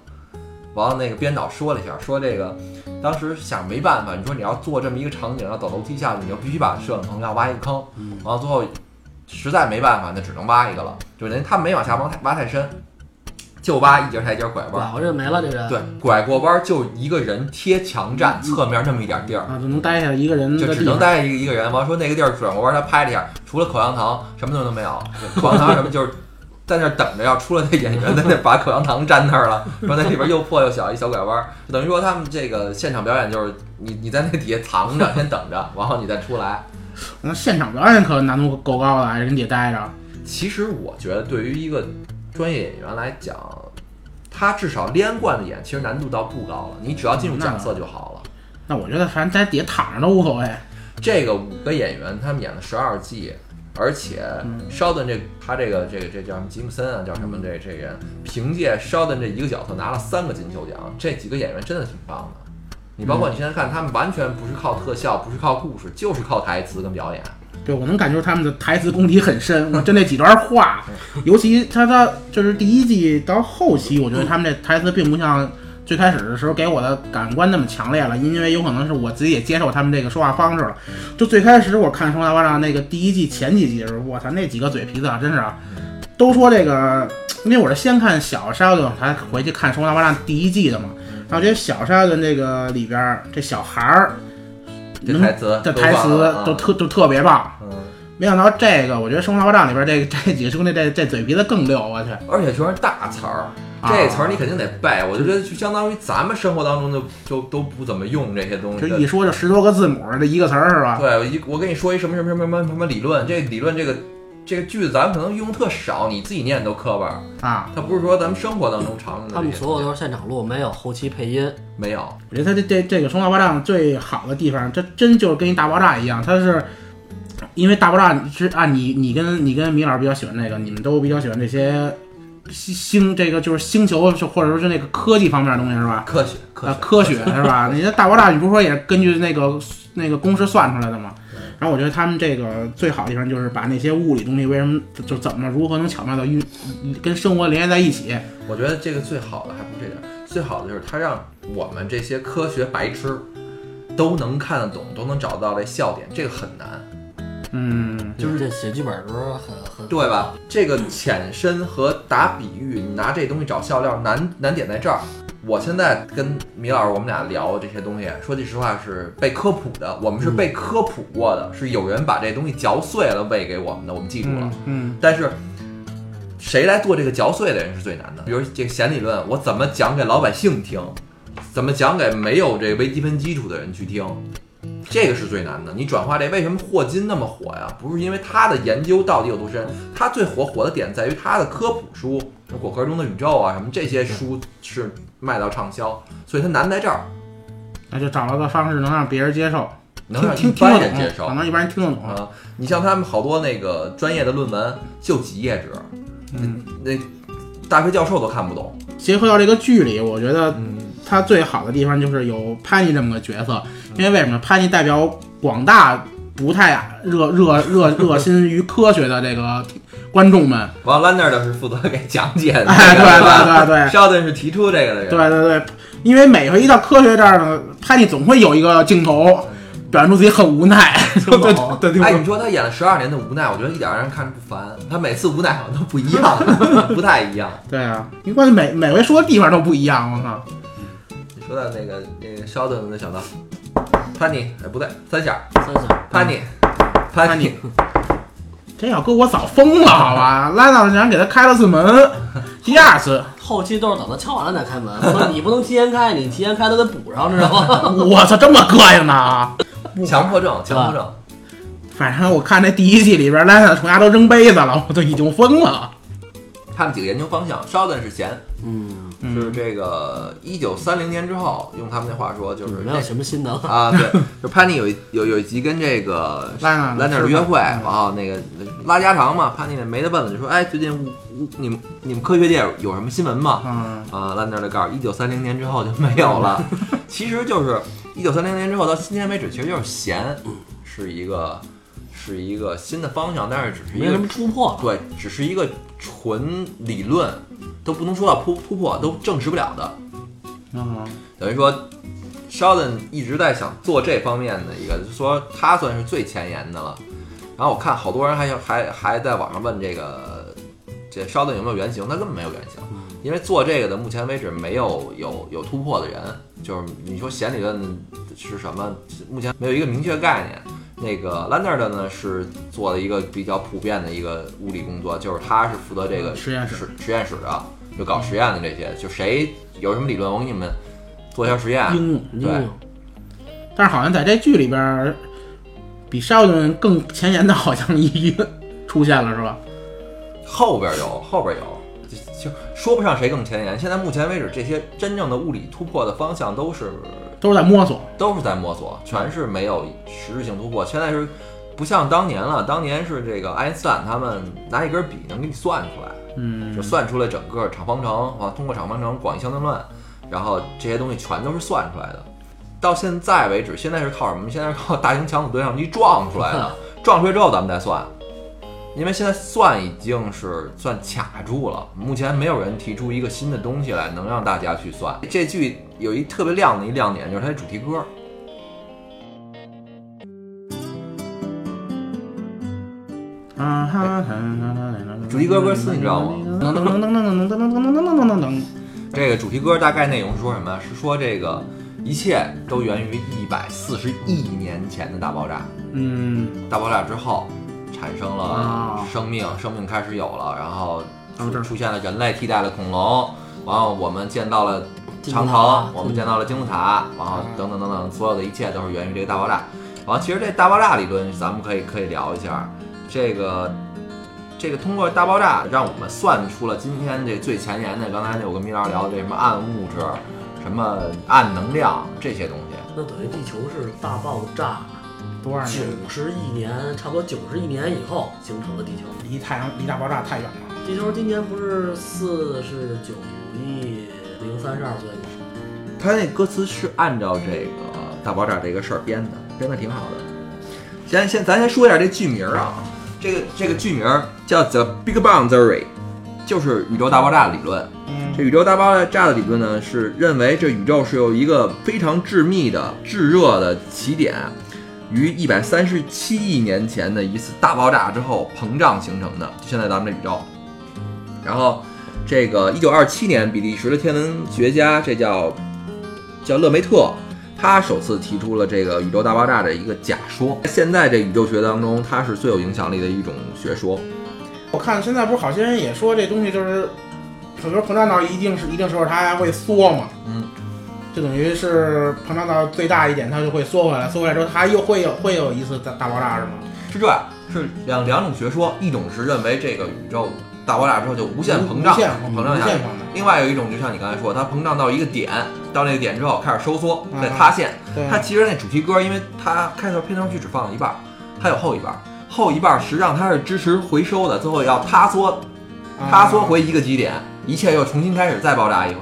完了，那个编导说了一下，说这个当时想没办法，你说你要做这么一个场景，要走楼梯下去，你就必须把摄影棚要挖一个坑。完了最后实在没办法，那只能挖一个了。就人他没往下挖太挖太深，就挖一节台阶拐弯儿。拐过去没了这人。对，拐过弯儿就一个人贴墙站，侧面那么一点地儿，啊，就能待下一个人就。只能待一个一个人。完了说那个地儿转过弯儿，他拍了一下，除了口香糖，什么东西都没有。口香糖什么就是在那儿等着要出来的演员 在那把口香糖粘那儿了，然后那里边又破又小一小拐弯等于说他们这个现场表演就是你你在那底下藏着，先等着，然后你再出来。那现场表演可难度够高的，人得待着。其实我觉得对于一个专业演员来讲，他至少连贯的演，其实难度倒不高了，你只要进入角色就好了。那我觉得反正在底下躺着都无所谓。这个五个演员他们演了十二季，而且肖顿这他这个这个这叫什么吉姆森啊，叫什么这这人，凭借肖顿这一个角色拿了三个金球奖，这几个演员真的挺棒的。你包括你现在看，他们完全不是靠特效，不是靠故事，就是靠台词跟表演。对，我能感觉出他们的台词功底很深。我就那几段话，尤其他他就是第一季到后期，我觉得他们这台词并不像最开始的时候给我的感官那么强烈了，因为有可能是我自己也接受他们这个说话方式了。就最开始我看《生活大爆炸》那个第一季前几集的时候，我操，那几个嘴皮子啊，真是啊，都说这个，因为我是先看小沙顿才回去看《生活大爆炸》第一季的嘛。然后觉得小沙顿这个里边儿这小孩儿能这台词这台词都特都特别棒。嗯，没想到这个，我觉得《生活大爆炸》里边这这几个兄弟这这嘴皮子更溜，我去！而且全是大词儿，啊这词儿你肯定得背。我就觉得就相当于咱们生活当中就就都不怎么用这些东西的。就一说就十多个字母这一个词儿是吧？对，我一我跟你说一什么什么什么什么什么理论，这理论这个这个句子咱们可能用特少，你自己念都磕巴。啊，它不是说咱们生活当中常用的这些东西。他们所有都是现场录，没有后期配音。没有，我觉得它这这这个《生化大爆炸》最好的地方，这真就是跟一大爆炸一样，它是因为大爆炸是按你你跟你跟米老师比较喜欢那个，你们都比较喜欢这些星星这个就是星球或者说是那个科技方面的东西是吧？科学科科学 是吧？你这大爆炸，你不是说也是根据那个那个公式算出来的吗？然后我觉得他们这个最好的地方就是把那些物理东西为什么就就怎么如何能巧妙的运跟生活连接在一起。我觉得这个最好的还不是这点，最好的就是它让我们这些科学白痴都能看得懂，都能找到这笑点，这个很难。嗯，就是这写剧本的时候很很对吧？这个浅深和打比喻，你拿这东西找笑料难难点在这儿。我现在跟米老师我们俩聊这些东西，说句实话是被科普的，我们是被科普过的，是有人把这东西嚼碎了喂给我们的，我们记住了。嗯，但是谁来做这个嚼碎的人是最难的？比如这个弦理论，我怎么讲给老百姓听？怎么讲给没有这个微积分基础的人去听？这个是最难的。你转化这，为什么霍金那么火呀？不是因为他的研究到底有多深，他最火火的点在于他的科普书，《果壳中的宇宙》啊，什么这些书是卖到畅销，所以它难在这儿，那就找了个方式能让别人接受，能让一般人接，受可。能一般人听得懂。啊，你像他们好多那个专业的论文就几页纸，嗯，那大学教授都看不懂。结合到这个剧里，我觉得嗯，它最好的地方就是有潘妮这么个角色，因为为什么？潘妮代表广大不太热热 热热心于科学的这个观众们。完了，兰那儿的是负责给讲解的，哎，对对对对。肖顿是提出这个的人，对对对，因为每回一到科学这儿呢，潘妮总会有一个镜头表现出自己很无奈。对对对对，哎，你说他演了十二年的无奈，我觉得一点让人看着不烦。他每次无奈好像都不一样，不太一样。对啊，你关键每每回说的地方都不一样，我靠。你说到那个那个肖顿，我就想到潘妮，哎，不对，三下三下潘妮，潘妮，这 要搁我早疯了，好吧？拉到想给他开了次门，第二次，后期都是等他敲完了再开门，你不能提前开，你提前开他得补上，知道吗？我操，这么膈应呢？强迫症，强迫症。反正我看那第一季里边，拉萨冲牙都扔杯子了，我都已经疯了。他们几个研究方向，肖顿是闲，嗯，是这个一九三零年之后，用他们那话说就是没有什么新能。啊，对，就潘妮有一有有一集跟这个兰德尔约会，嗯。然后那个拉家常嘛，潘妮那没得问了，就说哎，最近乌乌你们你们科学界有有什么新闻吗？嗯，啊，兰德尔就告诉一九三零年之后就没有了，其实就是一九三零年之后到今天为止，其实就是闲是一个是一个新的方向，但是只是一个没什么突破。对，只是一个纯理论，都不能说到突突破，都证实不了的。嗯，等于说，Sheldon 一直在想做这方面的一个，就说他算是最前沿的了。然后我看好多人还还还在网上问这个这 Sheldon 有没有原型，他根本没有原型，因为做这个的目前为止没有有有突破的人，就是你说弦理论是什么，目前没有一个明确概念。那个 Lander 的呢是做了一个比较普遍的一个物理工作，就是他是负责这个实验室实实验室的，就搞实验的这些，就谁有什么理论，我给你们做一下实验。应用。对嗯但是好像在这剧里边儿，比邵顿更前沿的，好像一个出现了，是吧？后边有，后边有，就就说不上谁更前沿。现在目前为止，这些真正的物理突破的方向都是都是在摸索。都是在摸索，全是没有实质性突破。现在是不像当年了，当年是这个爱因斯坦他们拿一根笔能给你算出来，嗯就算出来整个场方程啊，通过场方程广义相对论，然后这些东西全都是算出来的。到现在为止，现在是靠什么？现在是靠大型强子对撞机撞出来的，撞出来之后咱们再算。因为现在算已经是算卡住了，目前没有人提出一个新的东西来能让大家去算。这剧有一特别亮的一亮点，就是它的主题歌。啊哈，主题歌歌词你知道吗？噔噔噔噔噔噔噔噔噔噔噔噔。这个主题歌大概内容是说什么？是说这个一切都源于一百四十亿年前的大爆炸。嗯，大爆炸之后，产生了生命，生命开始有了，然后出现了人类替代了恐龙，然后我们见到了长城，我们见到了金字塔，然后等等等等，所有的一切都是源于这个大爆炸。然后其实这大爆炸理论咱们可以可以聊一下，这个这个通过大爆炸让我们算出了今天这最前沿的，刚才我跟米老师聊的这什么暗物质、什么暗能量这些东西。那等于地球是大爆炸多少年？九十亿年，差不多九十亿年以后形成的地球。离太阳离大爆炸太远了。地球今年不是四十九亿零三十二岁吗？他那歌词是按照这个大爆炸这个事儿编的，编的挺好的。先先咱先说一下这剧名儿啊，这个这个剧名儿叫 The Big Bang Theory，就是宇宙大爆炸理论。嗯这宇宙大爆炸的理论呢，是认为这宇宙是由一个非常致密的炙热的起点，于一百三十七亿年前的一次大爆炸之后膨胀形成的，就现在咱们这宇宙。然后，这个一九二七年，比利时的天文学家，这叫叫勒梅特，他首次提出了这个宇宙大爆炸的一个假说。现在这宇宙学当中，它是最有影响力的一种学说。我看现在不是好些人也说这东西就是，比如膨胀到一定是一定时候它还会缩嘛，嗯，就等于是膨胀到最大一点，它就会缩回来，缩回来之后它又会有会有一次大大爆炸是吗？是这样，是两两种学说，一种是认为这个宇宙大爆炸之后就无限膨胀，膨胀下去另外有一种就像你刚才说，它膨胀到一个点，到那个点之后开始收缩，嗯再塌陷。对它其实那主题歌，因为它开头片头曲只放了一半儿，它有后一半儿，后一半儿实际上它是支持回收的，最后要塌缩，啊塌缩回一个基点，一切又重新开始再爆炸一回。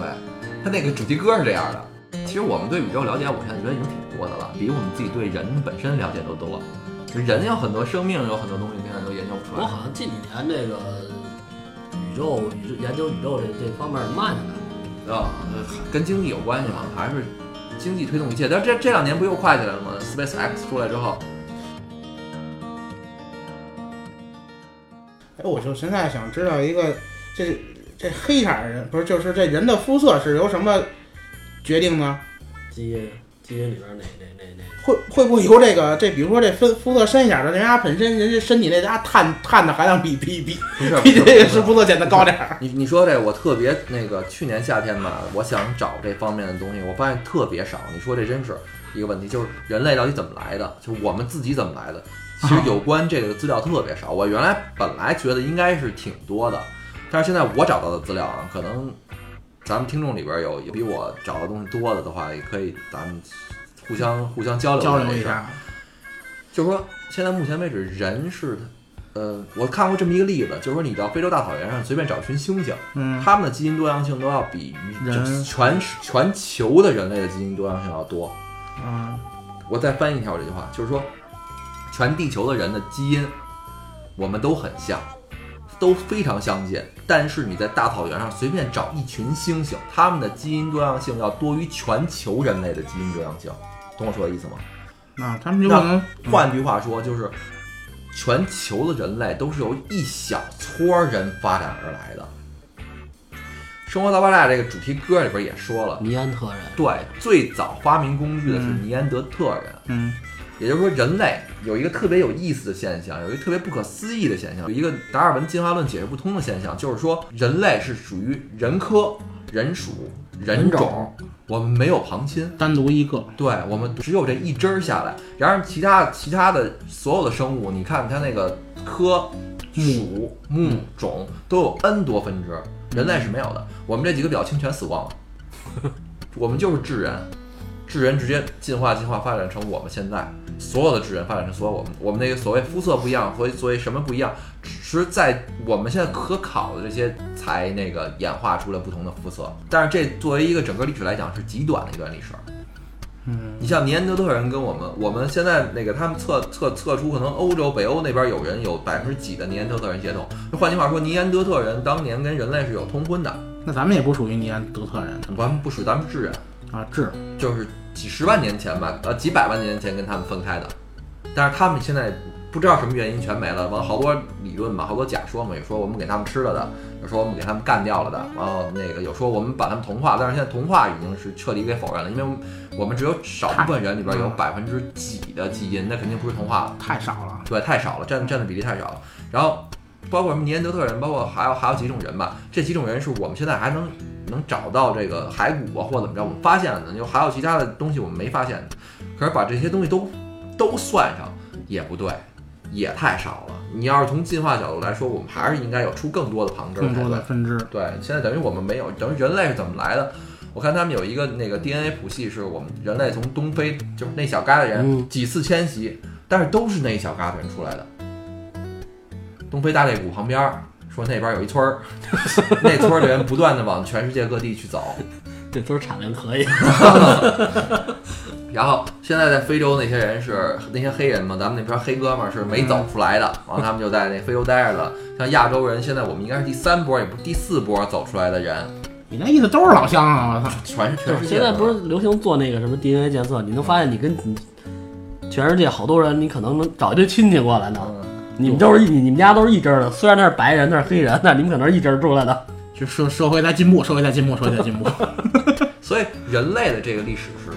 它那个主题歌是这样的。其实我们对宇宙了解，我现在觉得已经挺多的了，比我们自己对人本身了解都多。人有很多生命，有很多东西现在都研究不出来。我好像近几年这个宇宙宇宙研究宇宙这这方面慢下来了。啊，呃跟经济有关系吗？还是经济推动一切？但这这两年不又快起来了吗？Space X 出来之后，哎，我就现在想知道一个，这这黑色儿人不是就是这人的肤色是由什么决定呢？基因基因里边哪哪哪哪会会不会由这个这比如说这肤肤色深一点的，人家本身人家身体那家碳碳的含量比比比比这个是肤色显得高点儿。你你说这我特别那个，去年夏天吧，我想找这方面的东西，我发现特别少。你说这真是一个问题，就是人类到底怎么来的？就我们自己怎么来的？其实有关这个的资料特别少。我原来本来觉得应该是挺多的，但是现在我找到的资料啊，可能咱们听众里边有有比我找的东西多的的话，也可以咱们互相互相交流交流一下，就是说，现在目前为止，人是，呃，我看过这么一个例子，就是说，你到非洲大草原上随便找一群猩猩，嗯，它们的基因多样性都要比人。全全球的人类的基因多样性要多。嗯，我再翻译一下我这句话，就是说，全地球的人的基因，我们都很像，都非常相近。但是你在大草原上随便找一群猩猩，它们的基因多样性要多于全球人类的基因多样性，懂我说的意思吗？那，他们就可能换句话说，就是全球的人类都是由一小撮人发展而来的。《生活大爆炸》这个主题歌里边也说了，尼安特人，对，最早发明工具的是尼安德特人。嗯也就是说，人类有一个特别有意思的现象，有一个特别不可思议的现象，有一个达尔文进化论解释不通的现象，就是说人类是属于人科、人属、人种我们没有旁亲。单独一个，对我们只有这一支儿下来，然而其他其他的所有的生物，你看它那个科、属、目、种都有 n 多分支，人类是没有的。我们这几个表亲全死光了，我们就是智人，智人直接进化进化发展成我们现在所有的智人发展成所有我们我们那个所谓肤色不一样，所以所以什么不一样，只是在我们现在可考的这些才那个演化出了不同的肤色，但是这作为一个整个历史来讲是极短的一段历史。嗯，你像尼安德特人跟我们，我们现在那个他们测测测出可能欧洲、北欧那边有人有百分之几的尼安德特人血统。换句话说，尼安德特人当年跟人类是有通婚的，那咱们也不属于尼安德特人咱们不属于咱们智人，啊，智就是几十万年前吧，呃几百万年前跟他们分开的。但是他们现在不知道什么原因全没了，完好多理论嘛，好多假说嘛，有说我们给他们吃了的，有说我们给他们干掉了的，然后那个有说我们把他们同化，但是现在同化已经是彻底给否认了，因为我们只有少部分人里边有百分之几的基因，那肯定不是同化了。太少了，对，太少了，占占的比例太少了。然后包括什么尼安德特人，包括还有还有几种人吧，这几种人是我们现在还能能找到这个骸骨啊，或者怎么着，我们发现了呢，就还有其他的东西我们没发现的。可是把这些东西都都算上也不对，也太少了。你要是从进化角度来说，我们还是应该有出更多的旁支更才对。多的分支，对，现在等于我们没有，等于人类是怎么来的？我看他们有一个那个 DNA 谱系，是我们人类从东非，就是那小疙瘩人嗯几次迁徙，但是都是那一小疙瘩人出来的。东非大裂谷旁边儿说那边有一村儿，那村儿的人不断的往全世界各地去走，这村儿产量可以。然后现在在非洲那些人是那些黑人嘛，咱们那边黑哥们儿是没走出来的，然后他们就在那非洲待着了。像亚洲人，现在我们应该是第三波，也不是第四波走出来的人，你那意思都是老乡啊！我操，全是全就是世界的。现在不是流行做那个什么 DNA 检测，你能发现你跟你全世界好多人，你可能能找一堆亲戚过来呢。嗯你们都是一你你们家都是一支儿的，虽然那是白人，那是黑人，但你们可能是一支儿出来的。就社社会在进步，社会在进步，社会在进步。所以人类的这个历史是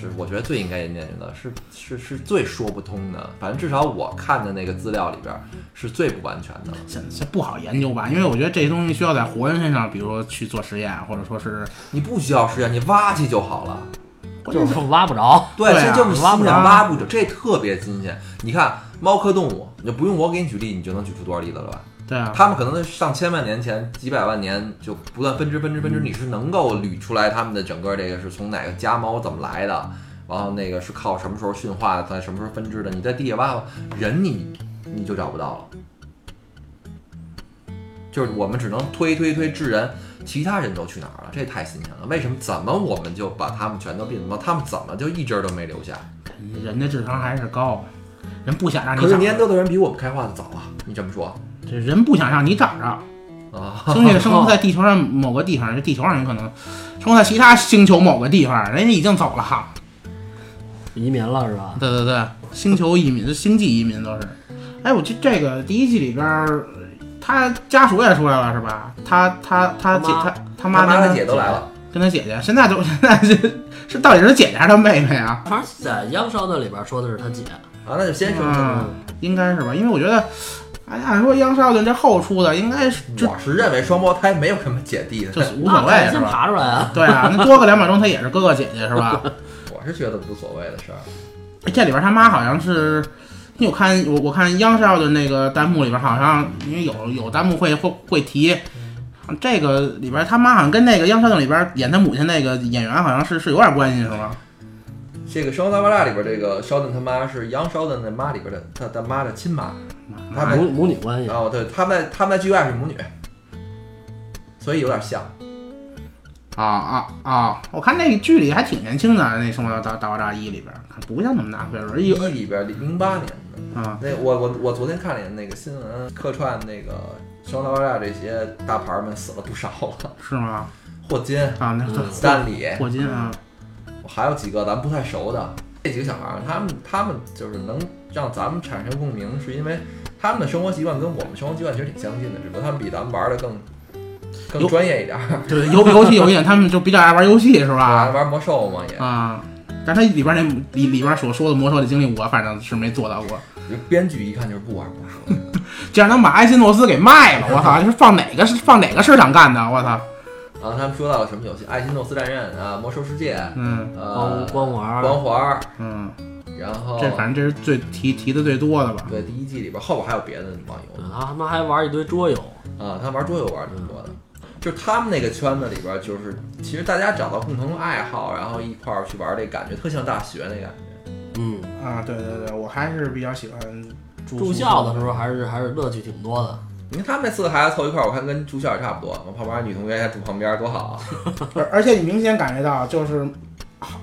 是我觉得最应该研究的，是是是最说不通的。反正至少我看的那个资料里边是最不完全的。现现不好研究吧？因为我觉得这些东西需要在活人身上，比如说去做实验，或者说是你不需要实验，你挖去就好了。就是挖不着。对，这就是挖不着信仰挖不着，这特别新鲜。你看猫科动物，你就不用我给你举例，你就能举出多少例子了吧？对啊，它们可能在上千万年前、几百万年就不断分支、分支、分支，你是能够捋出来它们的整个这个是从哪个家猫怎么来的，然后那个是靠什么时候驯化，在什么时候分支的。你在地下挖挖人你，你就找不到了。就是我们只能推推推智人，其他人都去哪儿了？这太新鲜了。为什么？怎么我们就把他们全都并了？他们怎么就一只儿都没留下？人的智商还是高，人不想让你可是长尼安德特人比我们开化的早啊！你这么说这人不想让你长着，啊？兄弟生活在地球上某个地方，这地球上人可能生活在其他星球某个地方，人家已经走了。移民了是吧？对对对，星球移民、星际移民都是。哎，我这这个第一季里边儿，他家属也出来了是吧？他他他姐他他他妈跟妈他姐都来了。跟他姐姐，现在都 现在是是到底是姐姐还是他妹妹啊？反正在央烧的里边说的是他姐，啊，那就先说嗯，应该是吧？因为我觉得，哎按，说央少的这后出的应该是我是认为双胞胎没有什么姐弟的，就是无所谓那先是吧？爬出来啊！对啊，那多个两秒钟他也是哥哥姐姐是吧？我是觉得无所谓的事儿。这里边他妈好像是，因为我看我我看央视的那个弹幕里边好像因为有有弹幕会会会提。这个里边他妈好像跟那个央少顿里边演他母亲那个演员好像是是有点关系是吗？这个《生活大爆炸》里边，这个肖顿他妈是杨肖顿的妈里边的他他妈的亲妈。他母母女关系，哦，对，他们在他们在剧外是母女，所以有点像。啊啊啊！我看那剧里还挺年轻的，那《生活大大大爆炸一》里边，看不像那么大岁数，一一里边零八年的。啊那我我我昨天看了那个新闻，客串那个《生活大爆炸》这些大牌们死了不少了，是吗？霍金、啊，那嗯斯坦李，霍金啊，还有几个咱不太熟的。这几个小孩儿，他们他们就是能让咱们产生共鸣，是因为他们的生活习惯跟我们生活习惯其实挺相近的，只不过他们比咱们玩的更更专业一点儿。对游游戏有一点，他们就比较爱玩游戏是吧？玩魔兽嘛也，啊，但他里边那里里边所说的魔兽的经历，我反正是没做到过。就编剧一看就是不玩魔兽 竟然能把艾辛诺斯给卖了，我操！这是放哪个是放哪个市场干的？我操！然后他们说到了什么游戏？艾希诺斯战刃啊，魔兽世界，嗯呃光，光环，光环，嗯，然后这反正这是最提提的最多的吧？对第一季里边后边还有别的网游对他他妈还玩一堆桌游，啊，他玩桌游玩挺多的。就他们那个圈子里边，就是其实大家找到共同爱好，然后一块儿去玩，这感觉特像大学那感觉。嗯，啊，对对对，我还是比较喜欢住校的时候还是还是乐趣挺多的。你看他们那四个孩子凑一块儿，我看跟住校也差不多。我旁边女同学还住旁边，多好而且你明显感觉到，就是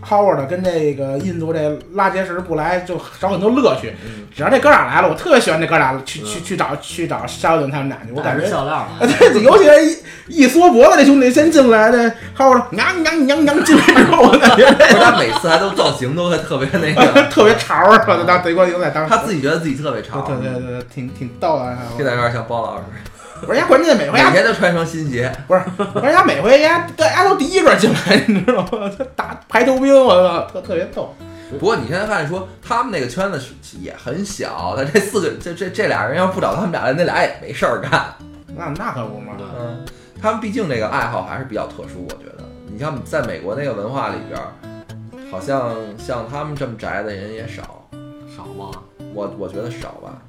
Howard 跟这个印度这拉杰什不来就少很多乐趣。嗯，只要这哥俩来了，我特别喜欢这哥俩去去去找去找沙顿他们俩去，我感觉。笑料啊，对，尤其是一一缩脖子，这兄弟先进来，的 Howard 娘娘娘娘进来之后，我感觉他每次还都造型都会特别那个，特别潮，是吧？当德国牛仔当时，他自己觉得自己特别潮，对对对对，挺挺逗的。现在有点像包老师，不是人家关键每回每呀，天都穿双新鞋。不是人家每回人家大家都第一个进来，你知道吗？他打排头兵，我操，特特别逗。不过你现在发现说，他们那个圈子是也很小，他这四个这这这俩人要不找他们俩，那俩也没事儿干。那那可不嘛。嗯，他们毕竟这个爱好还是比较特殊，我觉得。你像在美国那个文化里边儿，好像像他们这么宅的人也少，少吗？我我觉得少吧。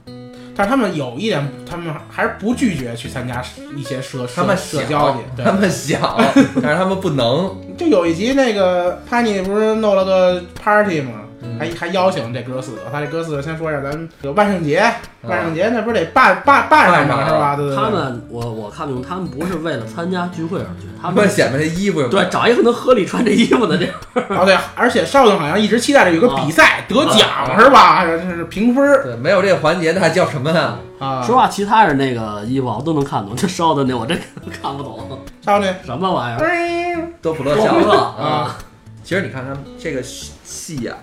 但是他们有一点，他们还是不拒绝去参加一些社他们社社交去。，他，们想，但是他们不能。就有一集那个潘妮不是弄了个 party 吗？嗯还还邀请这哥四个，他这哥四个先说一下，咱有万圣节，啊万圣节那不是得办办办上吗？是吧？对对对。他们我我看懂他们不是为了参加聚会而去，他他们们显摆这衣服对找一个能合理穿这衣服的这样。哦对，而且邵总好像一直期待着有个比赛得奖啊是吧？这是评分儿对，没有这个环节，那还叫什么呀？啊。说话，其他人那个衣服我都能看懂，这烧的那我真看不懂，邵那什么玩意儿？嗯多普勒笑多普勒啊啊！其实你看他们这个戏呀、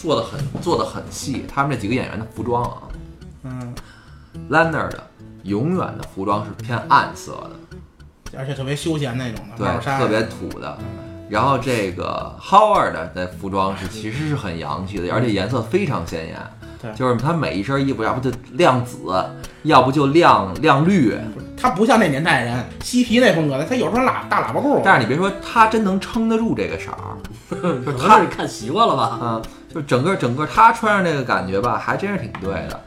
做的很做的很细，他们这几个演员的服装啊嗯，，Lanner 的永远的服装是偏暗色的，而且特别休闲那种的，对特别土的。然后这个 Howard 的服装是其实是很洋气的，而且颜色非常鲜艳。对就是他每一身衣服，要不就亮紫，要不就亮亮绿。他不像那年代人嬉皮那风格的，他有时候喇大喇叭裤，但是你别说，他真能撑得住这个色儿。可能是看习惯了吧？啊，就整个整个他穿上这个感觉吧，还真是挺对的。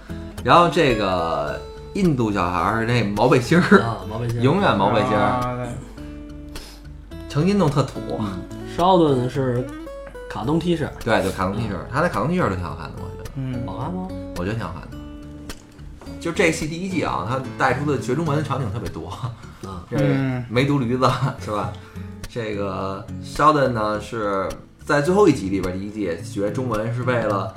然后这个印度小孩儿那毛背心儿，啊，毛背心儿。永远毛背心儿，成心弄特土。烧顿是卡通 T 恤，对就，卡通 T 恤，他那卡通 T 恤都挺好看的，我觉得，嗯，好看吗？我觉得挺好看的。就这戏第一季啊，他带出的学中文的场景特别多。啊，这嗯梅毒驴子是吧？这个 Sheldon 呢是在最后一集里边，第一季学中文是为了，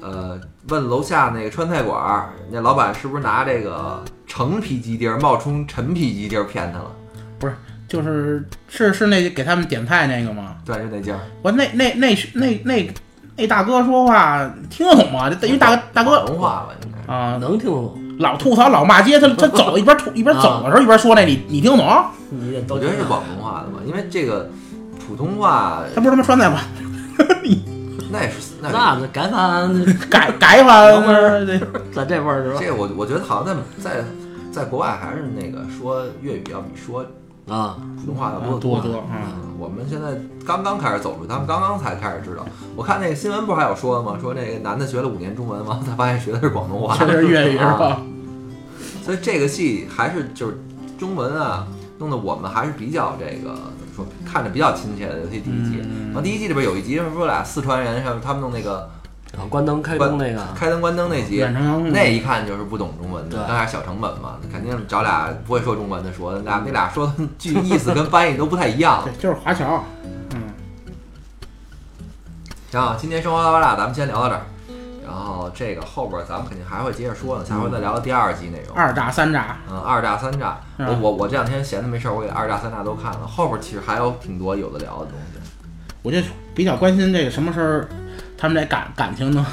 呃，问楼下那个川菜馆儿那老板是不是拿这个橙皮鸡丁儿冒充陈皮鸡丁儿骗他了？不是就是是是那给他们点菜那个吗？对，就那家儿。我那那那那那那大哥说话听得懂吗？这因为大哥大哥广东话吧，应该。啊，能听懂？老吐槽老骂街，他他走一边吐一边走的时候一边说那，你你听得懂？你也都我觉得是广东话的吧，因为这个普通话他不是他妈川菜馆那是那是那改版改 改一番老味儿对在这味儿是吧这？个我我觉得好像在在在国外还是那个说粤语要比说啊，普通话要多得多多多嗯，我们现在刚刚开始走出，他们刚刚才开始知道。我看那个新闻不是还有说的吗？说那个男的学了五年中文，完了才发现学的是广东话。确实是粤语是吧？所以这个戏还是就是中文啊，弄得我们还是比较这个说，看着比较亲切的。尤其第一季，后第一季里边有一集，是说俩四川人，他们弄那个然后关灯开灯那个，开灯关灯那集，那一看就是不懂中文的，对那还是小成本嘛，肯定找俩不会说中文的说，那那俩说的句意思跟翻译都不太一样。对，就是华侨。嗯，行啊，今天生活大爆炸咱们先聊到这儿，然后这个后边咱们肯定还会接着说呢，下回再聊第二集内容。二炸三炸，嗯，二炸三炸，嗯我我我这两天闲的没事儿，我给二炸三炸都看了，后边其实还有挺多有的聊的东西。我就比较关心这个什么时候他们这感感情能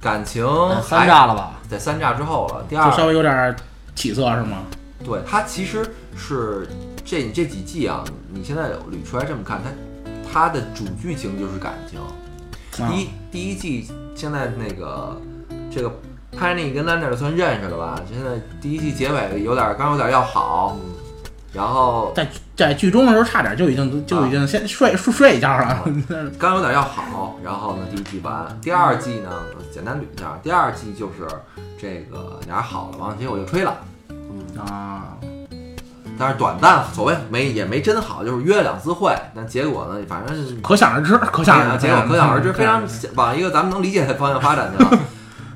感情呃三还炸了吧？在三炸之后了，第二就稍微有点起色是吗？对它其实是这你这几季啊，你现在捋出来这么看，它它的主剧情就是感情。啊第一第一季现在那个这个 Penny 跟 Lander 算认识了吧？现在第一季结尾有点刚有点要好，然后在在剧中的时候差点就已经就已经先睡睡睡一觉了。刚有点要好，然后呢，第一季完，第二季呢，简单捋一下，第二季就是这个俩人好了，完了结果就吹了，啊，但是短暂，所谓没也没真好，就是约了两次会，但结果呢，反正是可想而知，可想而知，结果可想而知，嗯非常往一个咱们能理解的方向发展去了。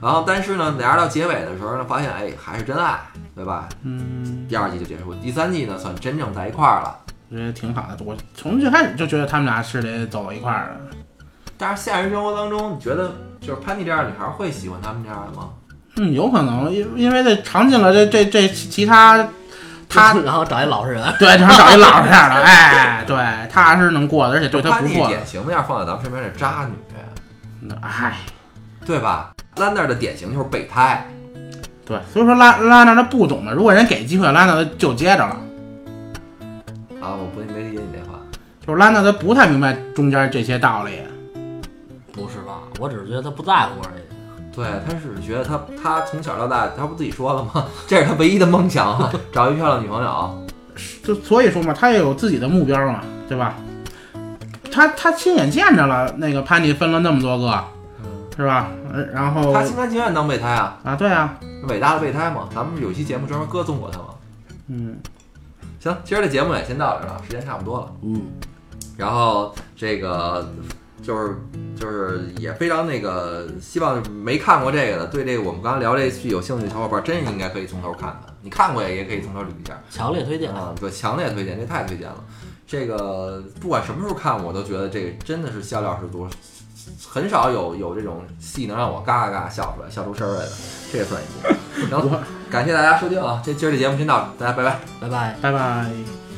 然后，但是呢，俩人到结尾的时候呢，发现哎还是真爱，对吧？嗯，第二季就结束，第三季呢算真正在一块儿了。我觉得挺好的。我从最开始就觉得他们俩是得走到一块儿的。但是现实生活当中，你觉得就是潘妮这样的女孩会喜欢他们这样的吗？嗯，有可能，因因为这尝尽了这这这其他，他 然后找一老实人，对，想找一老实点儿的，哎，对，他是能过的，而且对他不错，典型的样放在咱们身边是渣女，哎，对吧？兰那儿的典型就是备胎，对，所以说拉拉娜他不懂的，如果人给机会，拉娜他就接着了。啊，我不没理解你这话。就是拉娜他不太明白中间这些道理，不是吧？我只是觉得他不在乎而已。对，他只是觉得他他从小到大，他不自己说了吗？这是他唯一的梦想啊，找一漂亮女朋友。就所以说嘛，他也有自己的目标嘛，对吧？他他亲眼见着了那个潘妮分了那么多个，是吧？呃然后他心甘情愿当备胎啊，啊，对啊，伟大的备胎嘛。咱们有期节目专门歌颂过他嘛。嗯，行，今儿这节目也先到这儿了，时间差不多了。嗯，然后这个就是就是也非常那个，希望没看过这个的，对这个我们刚刚聊这剧有兴趣的小伙伴，真应该可以从头看看。你看过也也可以从头捋一下。强烈推荐。啊，对，强烈推荐，这太推荐了。这个不管什么时候看，我都觉得这个真的是笑料十足，很少有有这种戏能让我嘎嘎嘎笑出来，笑出声儿来的，这也算一部。然后，感谢大家收听啊，这今儿这节目先到这儿，大家拜拜。拜拜。拜拜。